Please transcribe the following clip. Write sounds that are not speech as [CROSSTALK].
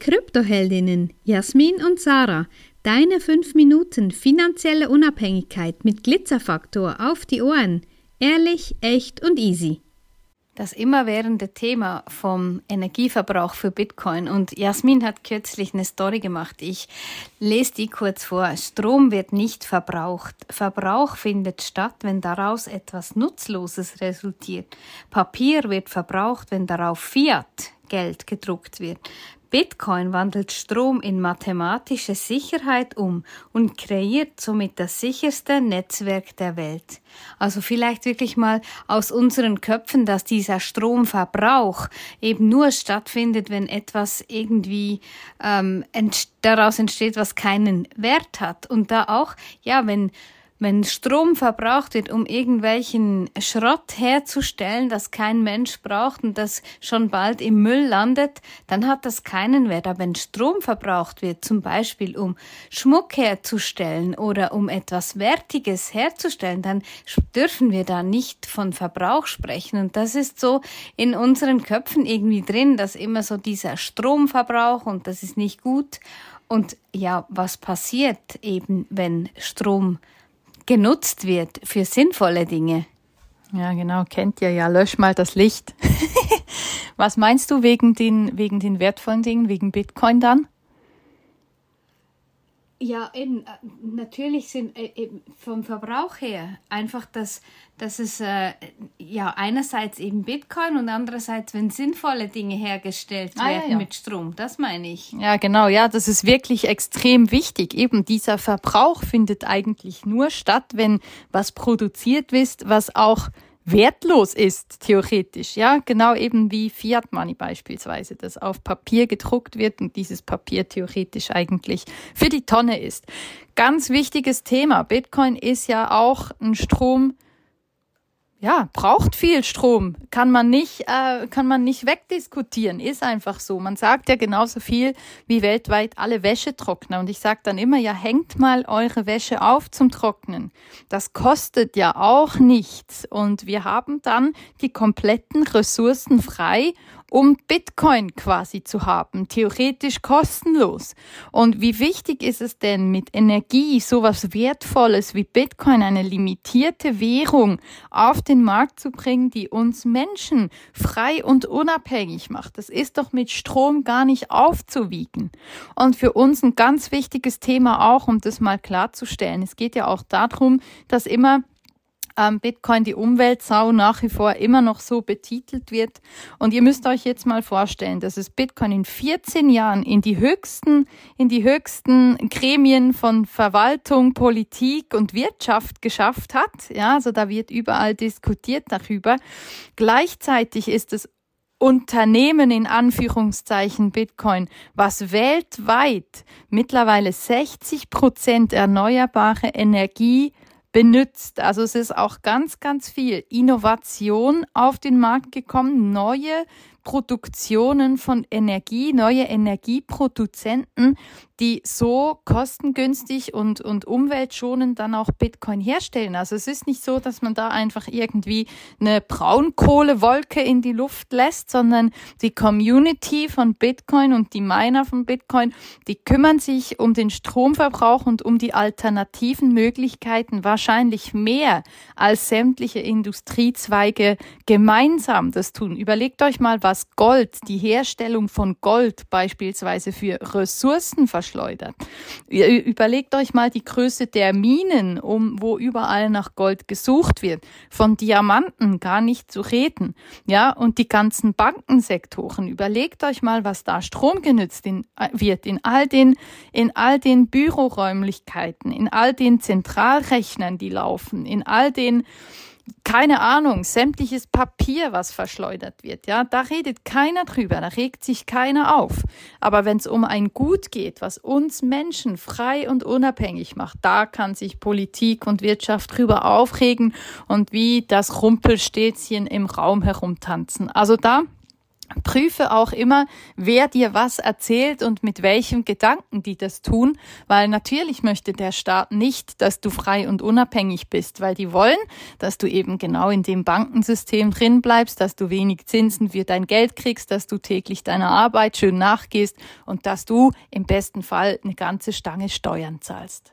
Kryptoheldinnen Jasmin und Sarah. Deine 5 Minuten finanzielle Unabhängigkeit mit Glitzerfaktor auf die Ohren. Ehrlich, echt und easy das immerwährende Thema vom Energieverbrauch für Bitcoin. Und Jasmin hat kürzlich eine Story gemacht. Ich lese die kurz vor. Strom wird nicht verbraucht. Verbrauch findet statt, wenn daraus etwas Nutzloses resultiert. Papier wird verbraucht, wenn darauf Fiat Geld gedruckt wird. Bitcoin wandelt Strom in mathematische Sicherheit um und kreiert somit das sicherste Netzwerk der Welt. Also vielleicht wirklich mal aus unseren Köpfen, dass dieser Stromverbrauch eben nur stattfindet, wenn etwas irgendwie ähm, ent daraus entsteht, was keinen Wert hat. Und da auch, ja, wenn wenn Strom verbraucht wird, um irgendwelchen Schrott herzustellen, das kein Mensch braucht und das schon bald im Müll landet, dann hat das keinen Wert. Aber wenn Strom verbraucht wird, zum Beispiel um Schmuck herzustellen oder um etwas Wertiges herzustellen, dann dürfen wir da nicht von Verbrauch sprechen. Und das ist so in unseren Köpfen irgendwie drin, dass immer so dieser Stromverbrauch und das ist nicht gut. Und ja, was passiert eben, wenn Strom genutzt wird für sinnvolle Dinge. Ja, genau, kennt ihr ja. Lösch mal das Licht. [LAUGHS] Was meinst du wegen den, wegen den wertvollen Dingen, wegen Bitcoin dann? Ja, eben, äh, natürlich sind äh, vom Verbrauch her einfach, dass, dass es äh, ja einerseits eben Bitcoin und andererseits, wenn sinnvolle Dinge hergestellt werden ah, ja, ja. mit Strom, das meine ich. Ja, genau, ja, das ist wirklich extrem wichtig. Eben dieser Verbrauch findet eigentlich nur statt, wenn was produziert ist, was auch wertlos ist, theoretisch. Ja, genau eben wie Fiat Money beispielsweise, das auf Papier gedruckt wird und dieses Papier theoretisch eigentlich für die Tonne ist. Ganz wichtiges Thema. Bitcoin ist ja auch ein Strom, ja, braucht viel Strom, kann man nicht, äh, kann man nicht wegdiskutieren, ist einfach so. Man sagt ja genauso viel wie weltweit alle Wäschetrockner und ich sage dann immer, ja, hängt mal eure Wäsche auf zum Trocknen. Das kostet ja auch nichts und wir haben dann die kompletten Ressourcen frei um Bitcoin quasi zu haben, theoretisch kostenlos. Und wie wichtig ist es denn mit Energie, sowas Wertvolles wie Bitcoin, eine limitierte Währung auf den Markt zu bringen, die uns Menschen frei und unabhängig macht? Das ist doch mit Strom gar nicht aufzuwiegen. Und für uns ein ganz wichtiges Thema auch, um das mal klarzustellen. Es geht ja auch darum, dass immer ähm, Bitcoin die Umweltsau nach wie vor immer noch so betitelt wird. Und ihr müsst euch jetzt mal vorstellen, dass es Bitcoin in 14 Jahren in die höchsten, in die höchsten Gremien von Verwaltung, Politik und Wirtschaft geschafft hat. Ja, also da wird überall diskutiert darüber. Gleichzeitig ist es Unternehmen in Anführungszeichen Bitcoin, was weltweit mittlerweile 60 Prozent erneuerbare Energie benutzt. Also es ist auch ganz, ganz viel Innovation auf den Markt gekommen, neue Produktionen von Energie, neue Energieproduzenten, die so kostengünstig und, und umweltschonend dann auch Bitcoin herstellen. Also es ist nicht so, dass man da einfach irgendwie eine Braunkohlewolke in die Luft lässt, sondern die Community von Bitcoin und die Miner von Bitcoin, die kümmern sich um den Stromverbrauch und um die alternativen Möglichkeiten wahrscheinlich mehr als sämtliche Industriezweige gemeinsam das tun. Überlegt euch mal, was Gold, die Herstellung von Gold beispielsweise für Ressourcen verschleudert. Überlegt euch mal die Größe der Minen, um wo überall nach Gold gesucht wird, von Diamanten gar nicht zu reden. Ja, und die ganzen Bankensektoren. Überlegt euch mal, was da Strom genützt in, wird in all den in all den Büroräumlichkeiten, in all den Zentralrechnern, die laufen, in all den keine Ahnung, sämtliches Papier, was verschleudert wird, ja, da redet keiner drüber, da regt sich keiner auf. Aber wenn es um ein Gut geht, was uns Menschen frei und unabhängig macht, da kann sich Politik und Wirtschaft drüber aufregen und wie das Rumpelstilzchen im Raum herumtanzen. Also da Prüfe auch immer, wer dir was erzählt und mit welchem Gedanken die das tun, weil natürlich möchte der Staat nicht, dass du frei und unabhängig bist, weil die wollen, dass du eben genau in dem Bankensystem drin bleibst, dass du wenig Zinsen für dein Geld kriegst, dass du täglich deiner Arbeit schön nachgehst und dass du im besten Fall eine ganze Stange Steuern zahlst.